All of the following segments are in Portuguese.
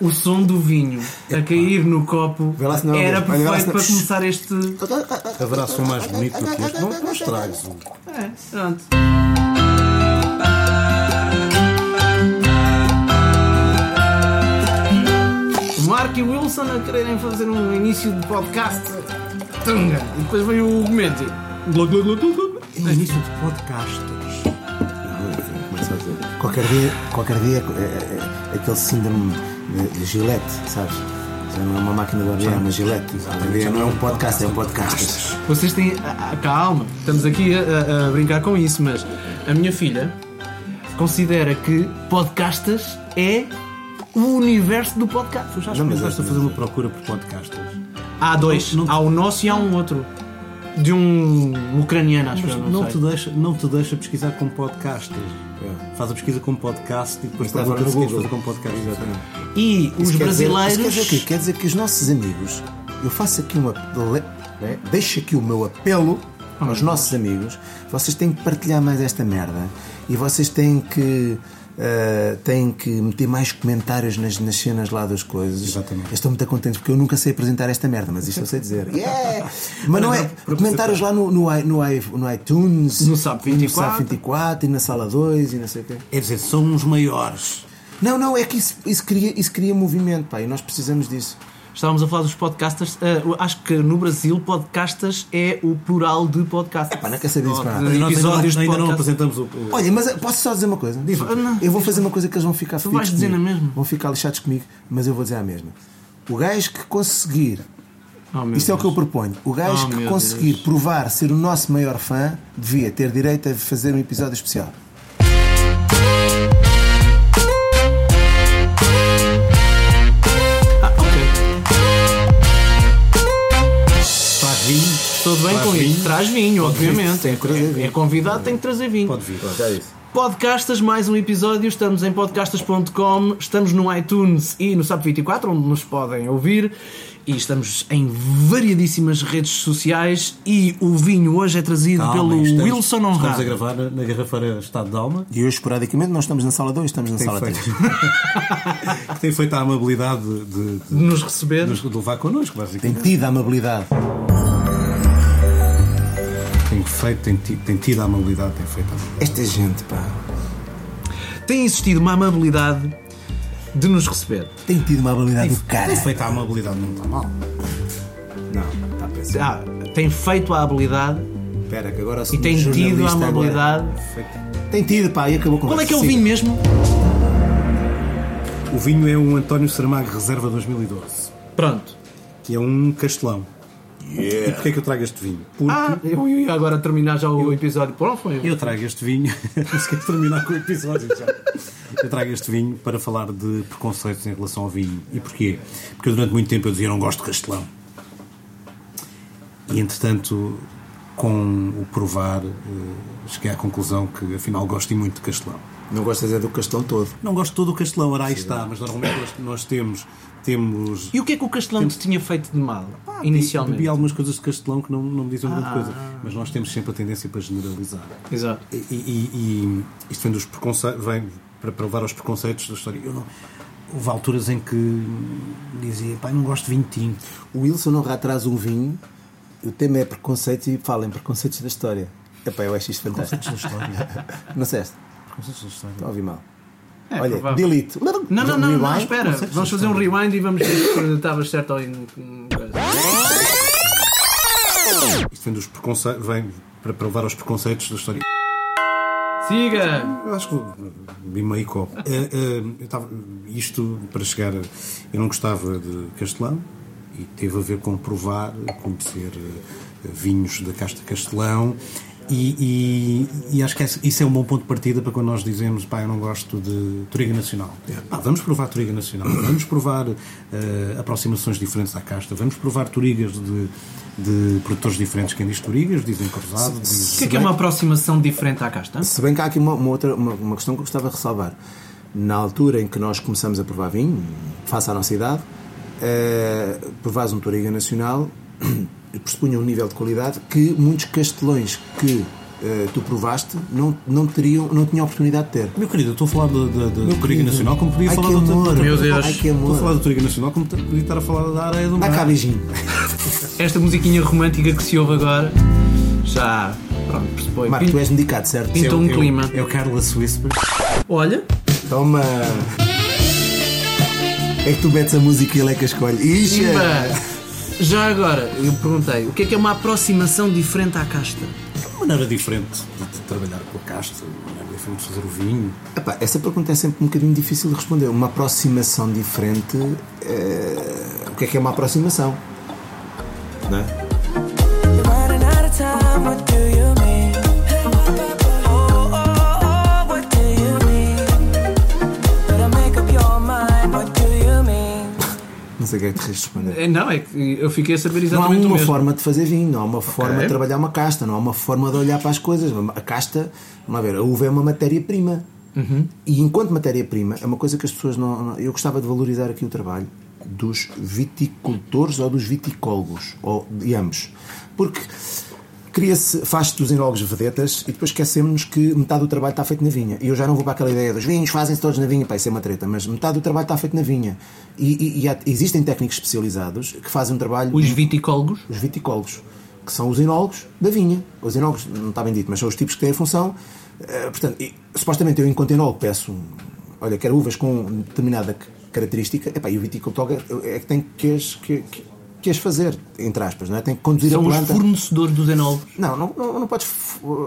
O som do vinho a cair no copo não é era perfeito para começar este. Haverá som mais bonito do que este. Não, não estragues o. É, pronto. Mark e Wilson a quererem fazer um início de podcast. Tunga. E depois vem o Gomenti. Início de podcasters. A. Qualquer dia, qualquer dia é, é- é aquele síndrome de, de Gillette, sabes? Já não é uma máquina de barbear, é uma Gillette. Qualquer dia não é um podcast, é um podcast. Vocês têm. ah, ah, calma, estamos aqui a, a- a brincar com isso, mas a minha filha considera que podcastas é o universo do podcast. Tu já mas experimentaste é- a fazer uma procura por podcasters? Há dois. Não- não- Há o nosso e há um outro. De um ucraniano, acho que não, não, te deixa, não te deixa pesquisar com podcasters. Faz a pesquisa com podcast e depois agora Google no fazer com podcast. Exatamente. E os Isso quer dizer- brasileiros. quer dizer? Quer dizer que os nossos amigos, eu faço aqui um apelo, né? deixo aqui o meu apelo aos nossos amigos, vocês têm que partilhar mais esta merda e vocês têm que. Eh, têm que meter mais comentários nas, nas cenas lá das coisas. Exatamente. Eu estou muito contente porque eu nunca sei apresentar esta merda, mas isto eu sei dizer. Yeah! Mas não é. para Comentários lá no, no, no, no iTunes, No SAP 24. no SAP 24 e na sala 2 e não sei o quê. É dizer, são os maiores. Não, não, é que isso, isso, cria, isso cria movimento, pá, e nós precisamos disso. Estávamos a falar dos podcasters. eu acho que no Brasil, podcastas é o plural de podcast. Pá, não quer saber disso, pá. Nós ainda, não- episódios de ainda não apresentamos o. o- Olha, mas posso só dizer uma coisa? Ah, não. Eu vou fazer uma coisa que eles vão ficar Tu vais dizer comigo. na mesma? Vão ficar lixados comigo, mas eu vou dizer a mesma. O gajo que conseguir, Oh, isto é o que eu Deus. proponho, o gajo Oh, que conseguir Deus. provar ser o nosso maior fã devia ter direito a fazer um episódio especial. Vinho. Traz vinho, obviamente. É, trazer é, é convidado, tem que trazer vinho. Pode vir. Podcastas, mais um episódio. Estamos em podcastas.com, estamos no iTunes e no SAP24, onde nos podem ouvir. E estamos em variadíssimas redes sociais. E o vinho hoje é trazido Calma, pelo estamos- Wilson Estamos a Honrado. gravar na, na garrafeira Estado de Alma. E hoje, esporadicamente, nós estamos na sala 2, estamos na Tem sala feito, 3. que tem feito a amabilidade de, de, De nos receber. de nos levar connosco, Tem basicamente. tido a amabilidade. Tem feito, tem, ti- tem tido a amabilidade, tem feito a amabilidade. Esta gente, pá, Tem existido uma amabilidade de nos receber. tem tido uma amabilidade do cara. Tem feito a amabilidade, não está mal. Não, está a pensar. Ah, tem feito a habilidade Espera, que agora e tem tido a amabilidade. Tem tido, pá, e acabou com Qual é que é o vinho mesmo? O vinho é um António Saramago Reserva 2012, Pronto. que é um castelão. E porquê é que eu trago este vinho? Porque Ah, eu ia agora terminar já o episódio. Pronto, foi. eu trago este vinho. Não se quer terminar com o episódio já. Eu trago este vinho para falar de preconceitos em relação ao vinho. E porquê? Porque eu durante muito tempo eu dizia eu não gosto de castelão. E entretanto, com o provar, eh, cheguei à conclusão que afinal gosto e muito de castelão. Não gostas é do castelo todo. Não gosto todo o castelão, ora aí está, mas normalmente nós, nós temos. temos E o que é que o Castelão te tinha feito de mal, inicialmente? Bebi algumas coisas de castelão que não, não me dizem grande coisa, mas nós temos sempre a tendência para generalizar. Exato. E, e- e isto vem dos preconceitos, vem para provar aos preconceitos da história. Eu não, houve alturas em que dizia, pai, não gosto de vinho tinto. O Wilson Honra traz um vinho, o tema é preconceitos e fala em preconceitos da história. Epá, eu acho isto fantástico. Preconceitos da história. Não disseste? Preconceitos da história. A ouvir mal. É, Olha, provável. delete. Não, não, não, não, espera. Vamos fazer um rewind e vamos ver se estavas certo ou em. Isto vem dos preconceitos, vem para provar aos preconceitos da história. Siga! Eu acho que vi meio copo. Isto para chegar. Eu não gostava de Castelão e teve a ver com provar, conhecer eh, vinhos da Casta Castelão. E, e- e acho que isso é um bom ponto de partida para quando nós dizemos pá, eu não gosto de Toriga Nacional. Pá, vamos provar Toriga Nacional, vamos provar eh, aproximações diferentes à casta, vamos provar Torigas de, de produtores diferentes. Quem diz Torigas, dizem Cruzado, diz O que é que é uma aproximação diferente à casta? Se bem que há aqui uma, uma outra uma, uma questão que eu gostava de ressalvar. Na altura em que nós começamos a provar vinho, face à nossa idade, eh, provares um Toriga Nacional presupunha um nível de qualidade que muitos castelões que eh, tu provaste, não, não, teriam, não tinham oportunidade de ter. Meu querido, eu estou a falar da, Toriga. Nacional como podia Ai, falar da outra. amor. Meu Deus. Ai, que Estou a amor. falar da Toriga Nacional como podia estar a falar da areia do Dá cá, mar. beijinho. Esta musiquinha romântica que se ouve agora já. Pronto, pressupõe. Marco, tu és medicado, certo? Pinta um É o- clima. É o Carlos Whisper. Olha, Toma! É que tu metes a música e ele é que a escolhe. Ixi! Já agora, eu perguntei, o que é que é uma aproximação diferente à casta? Uma maneira diferente de, trabalhar com a casta, uma maneira diferente de fazer o vinho. Epá, essa pergunta é sempre um bocadinho difícil de responder. Uma aproximação diferente. eh, O que é que é uma aproximação? Não é? É tens de responder. Não, é que eu fiquei a saber Não há exatamente uma mesmo. forma de fazer vinho, não há uma forma Ok. de trabalhar uma casta, não há uma forma de olhar para as coisas. A casta, vamos ver, a uva é uma matéria-prima. Uhum. E enquanto matéria-prima, é uma coisa que as pessoas não, não- Eu gostava de valorizar aqui o trabalho dos viticultores ou dos viticólogos, ou de ambos. Porque cria-se, faz-se dos enólogos vedetas e depois esquecemos que metade do trabalho está feito na vinha. E eu já não vou para aquela ideia dos vinhos fazem-se todos na vinha, pá, isso é uma treta, mas metade do trabalho está feito na vinha. E, e- e há- existem técnicos especializados que fazem um trabalho Os viticólogos. os viticólogos, que são os enólogos da vinha. Os enólogos, não está bem dito, mas são os tipos que têm a função. eh, portanto, e, supostamente eu, enquanto enólogo, peço, olha, quero uvas com determinada característica, epá, e o viticultor é é que tem que as, que, que, que as fazer, entre aspas, não é? Tem que conduzir São a os planta. fornecedores dos enólogos. Não, não, não, não podes,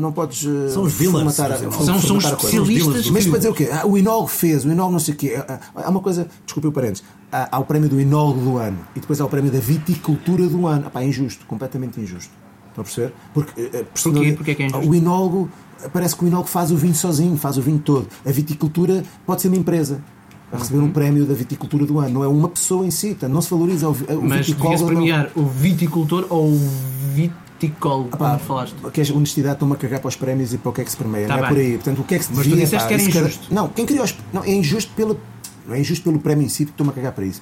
não podes eh, São os formatar a- são- são os especialistas Mas para dizer o quê? Ah, o enólogo fez, o enólogo não sei o quê. Ah, ah, Há uma coisa, desculpe o parênteses, há, há o prémio do enólogo do ano e depois há o prémio da viticultura do ano. Ah, pá, é injusto, completamente injusto. Estão a perceber? Porque, eh, eh, personali- Porquê que é injusto? O enólogo, parece que o enólogo faz o vinho sozinho, faz o vinho todo. A viticultura pode ser uma empresa. A receber Uhum. um prémio da viticultura do ano, não é uma pessoa em si, portanto, não se valoriza o, vi- o Mas viticólogo. não- premiar o viticultor ou o viticólogo, Pá, como falaste. que é honestidade, estão-me a cagar para os prémios e para o que é que se premia. Tá não é bem. por aí. Portanto, o que é que se Mas tu devia, disseste pá, que era cada- injusto. Não, quem criou os... Não, é injusto pelo... Não é injusto pelo prémio em si, porque estou-me a cagar para isso.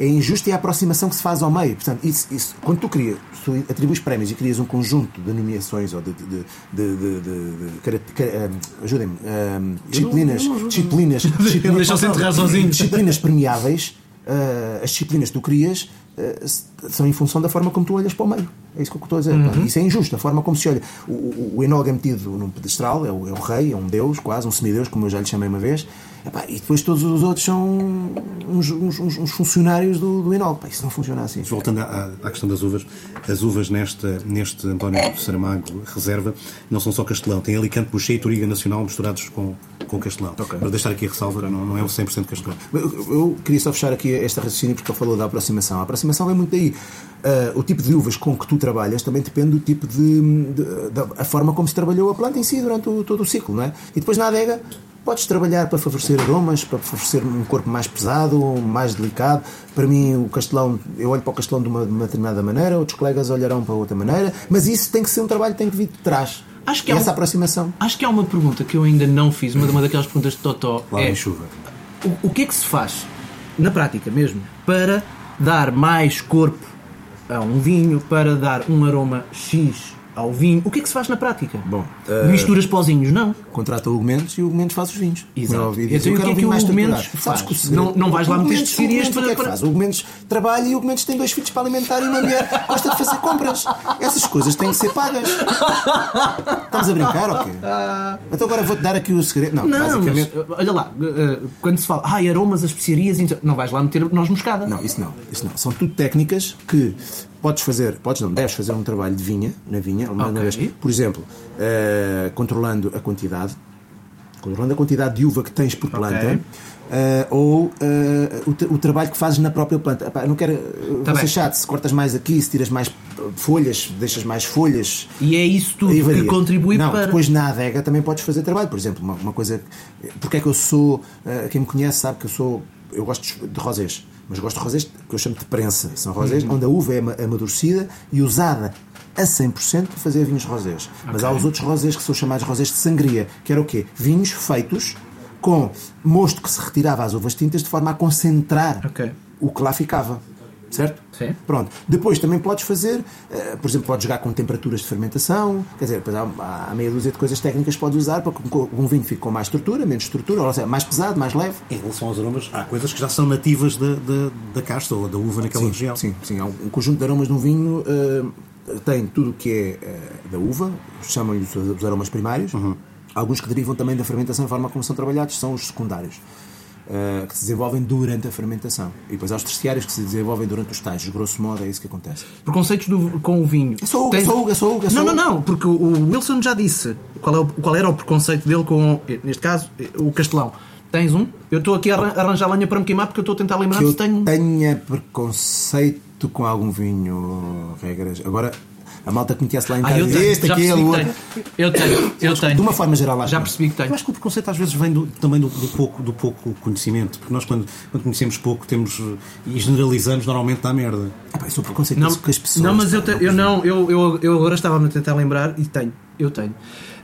É injusto e a aproximação que se faz ao meio. Portanto, isso, isso, quando tu crias, tu atribuis prémios e crias um conjunto de nomeações ou de. de, de, de, Ajudem-me. ah, disciplinas. disciplinas. disciplinas enterrar sozinhos. Disciplinas premiáveis. ah, as disciplinas que tu crias são em função da forma como tu olhas para o meio. É isso que eu estou a dizer. pá. Isso é injusto, a forma como se olha. O, o, o é metido num pedestral, é o, é o rei, é um deus, quase, um semideus, como eu já lhe chamei uma vez. Epá, e depois todos os outros são uns, uns- uns- funcionários do, do enólogo. Pá, isso não funciona assim. Voltando à, à questão das uvas, as uvas nesta, neste António Saramago Reserva não são só Castelão, tem Alicante, Boucher e Toriga Nacional misturados com, com Castelão. Para deixar aqui a ressalva, não, não é o 100% Castelão. Eu, eu queria só fechar aqui este raciocínio porque ele falou da aproximação. A aproximação vem muito daí. Ah, o tipo de uvas com que tu trabalhas também depende do tipo de, de- da forma como se trabalhou a planta em si durante o- todo o ciclo, não é? E depois na adega podes trabalhar para favorecer aromas, para favorecer um corpo mais pesado, mais delicado. Para mim o castelão, eu olho para o castelão de uma, de uma determinada maneira, outros colegas olharão para outra maneira, mas isso tem que ser um trabalho que tem que vir de trás. Acho que e há essa um- aproximação. Acho que há uma pergunta que eu ainda não fiz, uma, uma daquelas perguntas de Totó. Lá é, chuva. o, o que é que se faz, na prática mesmo, para dar mais corpo a um vinho, para dar um aroma X ao vinho? O que é que se faz na prática? Bom, Misturas pozinhos, não? Contrata o Hugo Mendes e o Hugo Mendes faz os vinhos. Exato. É Então, eu o quero que é que o Hugo Mendes faz? Sabes que o segredo- Não- não vais lá Hugo meter especiarias Hugo para- o que é que faz? O Hugo Mendes trabalha e o Hugo Mendes tem dois filhos para alimentar e uma mulher gosta de fazer compras. Essas coisas têm que ser pagas. Estamos a brincar ou quê? Então agora vou-te dar aqui o segredo. Não, Não, basicamente. mas olha lá, eh, quando se fala, ai, aromas, as especiarias, então, não vais lá meter noz moscada. Não, isso não, isso não. São tudo técnicas que podes fazer, podes não, deves fazer um trabalho de vinha, na vinha, uma Ok. vez. Por exemplo, eh, controlando a quantidade, controlando a quantidade de uva que tens por planta, eh, ou eh, o, tra- o trabalho que fazes na própria planta. Epá, não quero uh, Tá ser chato, se cortas mais aqui, se tiras mais uh, folhas, deixas mais folhas. E é isso tudo que contribui não, para. Depois na adega também podes fazer trabalho. Por exemplo, uma, uma coisa. Porque é que eu sou. eh, quem me conhece sabe que eu sou. Eu gosto de- de rosés. Mas gosto de rosés que eu chamo de prensa. São rosés Uhum. onde a uva é ma- amadurecida e usada a 100% para fazer vinhos rosés. Mas há os outros rosés que são chamados rosés de sangria, que era o quê? Vinhos feitos com mosto que se retirava às uvas tintas de forma a concentrar Ok. o que lá ficava. Certo? Sim. Pronto. Depois também podes fazer, eh, por exemplo, podes jogar com temperaturas de fermentação, quer dizer, depois há, há meia dúzia de coisas técnicas que podes usar para que um vinho fique com mais estrutura, menos estrutura, ou seja, mais pesado, mais leve. Em relação aos aromas, há coisas que já são nativas da, da, da casta ou da uva naquela sim, região. Sim, sim. Há um, conjunto de aromas de um vinho eh, tem tudo o que é eh, da uva, chamam-lhe os, os aromas primários. Alguns que derivam também da fermentação, a forma como são trabalhados, são os secundários. eh, que se desenvolvem durante a fermentação. E depois há os terciários que se desenvolvem durante os estágios. Grosso modo, é isso que acontece. Preconceitos do- com o vinho. É só Hugo, Tens- é só é só é só Não, não, não, porque o o Wilson já disse qual, é o- qual era o preconceito dele com, neste caso, o Castelão. Tens um? Eu estou aqui a arran- arranjar lenha para me queimar porque eu estou a tentar lembrar que eu se tenho. tenha preconceito com algum vinho, regras. Agora, a malta que me conhece lá em Ah, casa eu diz tenho. este, aquele, que outro. Eu tenho, eu tenho. De uma forma geral, lá Já percebi que tenho. Eu acho que o preconceito às vezes vem do- também do, do pouco, do pouco conhecimento, porque nós quando, quando conhecemos pouco temos e generalizamos normalmente dá merda. Ah, pá, eu sou preconceito Não, com as pessoas. não mas eu, te- eu não, eu, eu, eu agora estava-me a tentar lembrar e tenho, eu tenho.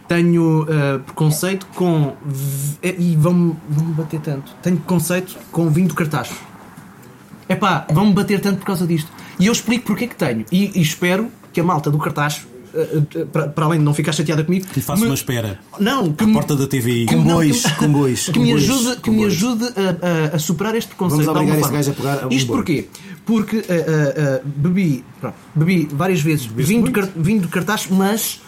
Tenho uh, preconceito com. v- E vão-me vão bater tanto. Tenho preconceito com vinho do cartaz. É pá, vão-me bater tanto por causa disto. E eu explico porque é que tenho. E, e espero que a malta do cartaz, uh, uh, para, para além de não ficar chateada comigo, Que lhe faça me- uma espera. Não, que À me- porta da TVI. que Com não, bois, que- com bois, que me ajude, que me ajude a, a- a superar este preconceito. Vamos obrigar esse forma. gajo a pegar um Isto boi. porquê? Porque ah, ah, ah, bebi, pronto, bebi várias vezes vinho de, car- vinho de cartaz, mas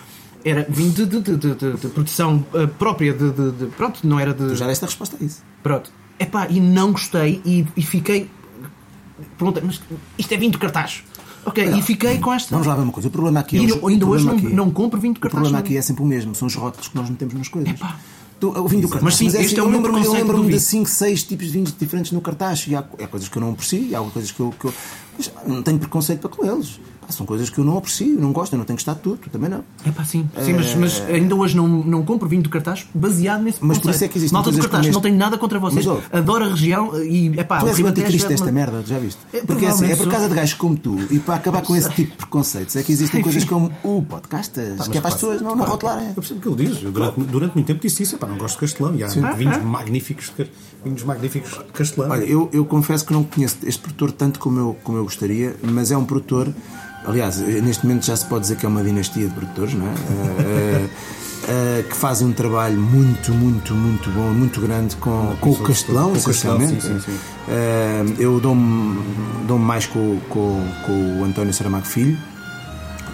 era vinho de, de, de, de- de- de produção própria de, de- de- Pronto, não era de. Tu já deste a resposta a isso. Pronto. Epá, e não gostei e, e fiquei. Perguntei, mas isto é vinho de cartaz. Ok, e fiquei com esta. Vamos lá ver uma coisa. O problema aqui E é os- ainda- o ainda hoje não- aqui- não compro vinho de O cartaz, problema não. aqui é sempre o mesmo. São os rótulos que nós metemos nas coisas. Epá. Tu, o vinho do cartaz. Mas sim, é este assim, é o eu lembro-me eu preconceito lembro-me do de vinho. 5, 6 tipos de vinhos diferentes no cartaz. E há, há coisas que eu não aprecio, e há coisas que eu, que eu- mas não tenho preconceito para com eles. Pá, são coisas que eu não aprecio, não gosto, eu não tenho que estar tudo, tu também não. É pá, sim, sim mas, mas ainda hoje não, não compro vinho do cartaz baseado nesse Mas por isso é que existem Malta do cartaz, como não este. tenho nada contra vocês. Mas, ouve. Adoro a região e é pá, Tu és o anticristo é desta merda, já viste? É, Porque é, assim, é por causa sou. de gajos como tu e para acabar com esse tipo de preconceitos é que existem coisas como o podcastas, que é para as pessoas não, não rotularem. Eu percebo o que ele diz. Eu durante, durante muito tempo disse isso. Epá, não gosto de Castelão. E há vinhos magníficos de, vinhos magníficos de Castelão. Olha, eu, eu confesso que não conheço este produtor tanto como eu, como eu gostaria, mas é um produtor. Aliás, neste momento já se pode dizer que é uma dinastia de produtores, não é? Eh, que fazem um trabalho muito, muito, muito bom, muito grande com, com o Castelão, com o Castelão, essencialmente. sim, sim, sim. Eh, eu dou-me dou mais com, com, com o António Saramago Filho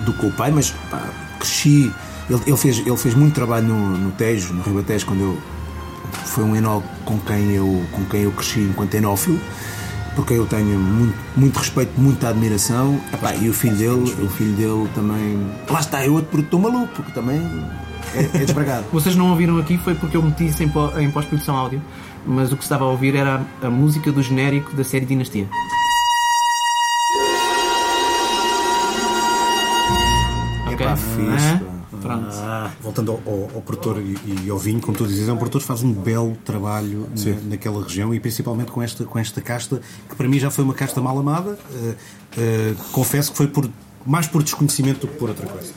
do que com o pai, mas pá, cresci. Ele, ele fez, ele fez muito trabalho no, no Tejo, no Ribatejo, quando eu. Foi um enólogo com quem eu, com quem eu cresci enquanto enófilo, porque eu tenho muito, muito respeito, muita admiração. Epá, e o filho dele, o filho dele também. Lá está, é outro produtor maluco, porque também é, é desbragado. Vocês não ouviram aqui foi porque eu meti isso em, pó- em pós-produção áudio, mas o que se estava a ouvir era a, a música do genérico da série Dinastia. Ok? Epá, fixe, Ah, pá. Pronto. Ah, voltando ao, ao- ao produtor e, e ao vinho, como tu dizes, é um produtor que faz um belo trabalho na- naquela região e principalmente com esta, com esta casta, que para mim já foi uma casta mal amada. Eh, eh, confesso que foi por, mais por desconhecimento do que por outra coisa.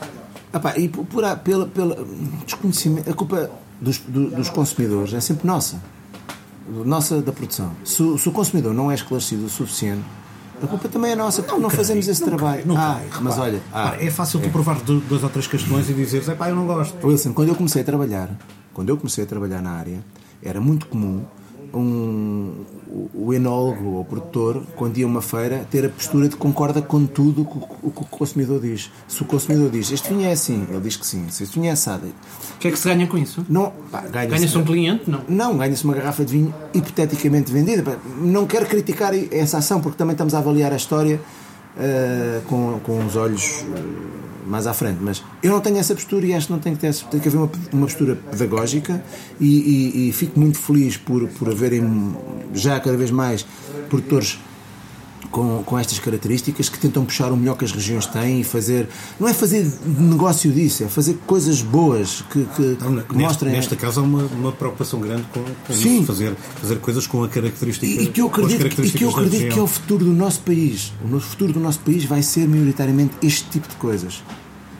Epá, e por, por a- pela, pela desconhecimento, a culpa dos, do- dos consumidores é sempre nossa. Nossa da produção. Se, o- se o consumidor não é esclarecido o suficiente, a culpa também é nossa, porque não, fazemos esse trabalho. Não ah, creio, mas olha, ah, é fácil tu provar dois ou três castelões e dizeres, é pá, eu não gosto. Wilson, quando eu comecei a trabalhar, quando eu comecei a trabalhar na área, era muito comum um, o- enólogo ou o produtor, quando ia a uma feira, ter a postura de concorda com tudo o que o, consumidor diz. Se o consumidor diz este vinho é assim, ele diz que sim. Se este vinho é assado, O que é que se ganha com isso? não, ganha-se Ganha-se um cliente? Não. não, ganha-se uma garrafa de vinho hipoteticamente vendida. Não quero criticar essa ação, porque também estamos a avaliar a história eh, com, com os olhos eh, mais à frente. Mas eu não tenho essa postura e acho que não tem que ter essa, tem que haver uma, uma postura pedagógica e, e- e fico muito feliz por, por haverem já cada vez mais produtores com, com estas características que tentam puxar o melhor que as regiões têm e fazer. Não é fazer negócio disso, é fazer coisas boas que, que, neste, mostrem. nesta casa há uma, uma preocupação grande com, com Sim. isso, fazer, fazer coisas com a característica E, e que eu acredito, e que, eu acredito que é o futuro do nosso país. O nosso futuro do nosso país vai ser maioritariamente este tipo de coisas.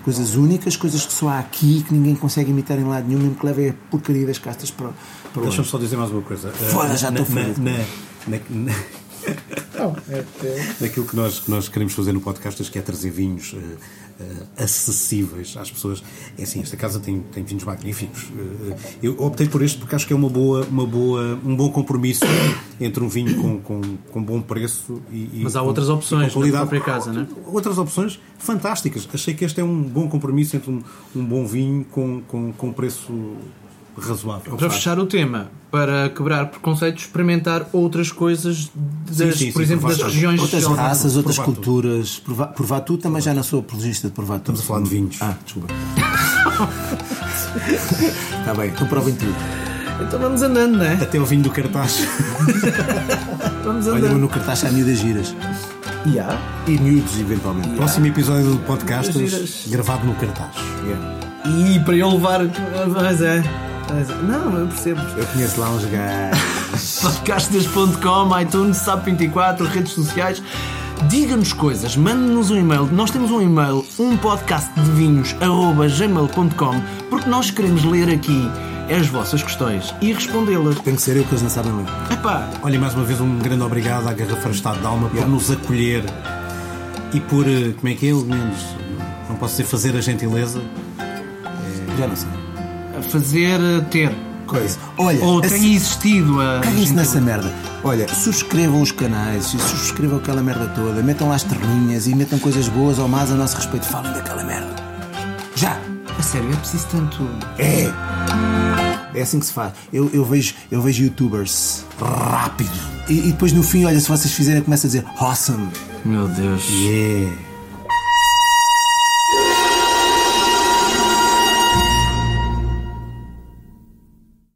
Coisas únicas, coisas que só há aqui que ninguém consegue imitar em lado nenhum, mesmo que levem a porcaria das castas para, para Deixa-me só dizer mais uma coisa. Foda, já na, estou na, na, na, na- Não, é, é. daquilo que nós, que nós queremos fazer no podcast, que é trazer vinhos eh, eh, acessíveis às pessoas. É assim, esta casa tem, tem vinhos magníficos. Eh, eu optei por este porque acho que é uma boa, uma boa, um bom compromisso entre um vinho com, com, com bom preço e. e Mas há com- outras e com opções na qualidade. própria casa, não é? Outras opções fantásticas. Achei que este é um bom compromisso entre um, um bom vinho com, com, com preço razoável. Para fechar o tema, para quebrar preconceitos, experimentar outras coisas, das, sim, por sim, exemplo, provar das tudo. regiões Outras raças, outras provar tudo. culturas. Provar, provar tudo também já não sou apologista de provar tudo. Estamos a falar de vinhos. Ah, desculpa. Está bem, então provem tudo. Então vamos andando, não é? Até o vinho do cartaz. Vamos Olha, andando. no cartaz há miúdas giras. Yeah. E miúdos, eventualmente. Próximo episódio do podcast gravado no cartaz. Yeah. E para eu levar. Mas é. Não, eu percebo. Eu conheço lá uns gajos. Podcastas.com, iTunes, SAP24, redes sociais. Diga-nos coisas, mande-nos um e-mail. Nós temos um e-mail, um podcast de vinhos, gmail.com, porque nós queremos ler aqui as vossas questões e respondê-las. Tem que ser eu que eles não sabem ler. Epá, Olha, mais uma vez um grande obrigado à Garrafeira Estado de Alma por nos acolher e por, eh, como é que é, menos, não posso dizer fazer a gentileza. Já não sei. A fazer uh, ter. Coisa. Olha, Ou assim- tem existido a. Caguem-se nessa merda. Olha, subscrevam os canais, subscrevam aquela merda toda, metam lá as terninhas e metam coisas boas ou más a nosso respeito. Falem daquela merda. Já! A sério, é preciso tanto. É! É assim que se faz. Eu, eu vejo, eu vejo youtubers rápido. E, e depois no fim, olha, se vocês fizerem, começa a dizer awesome. Meu Deus. Yeah!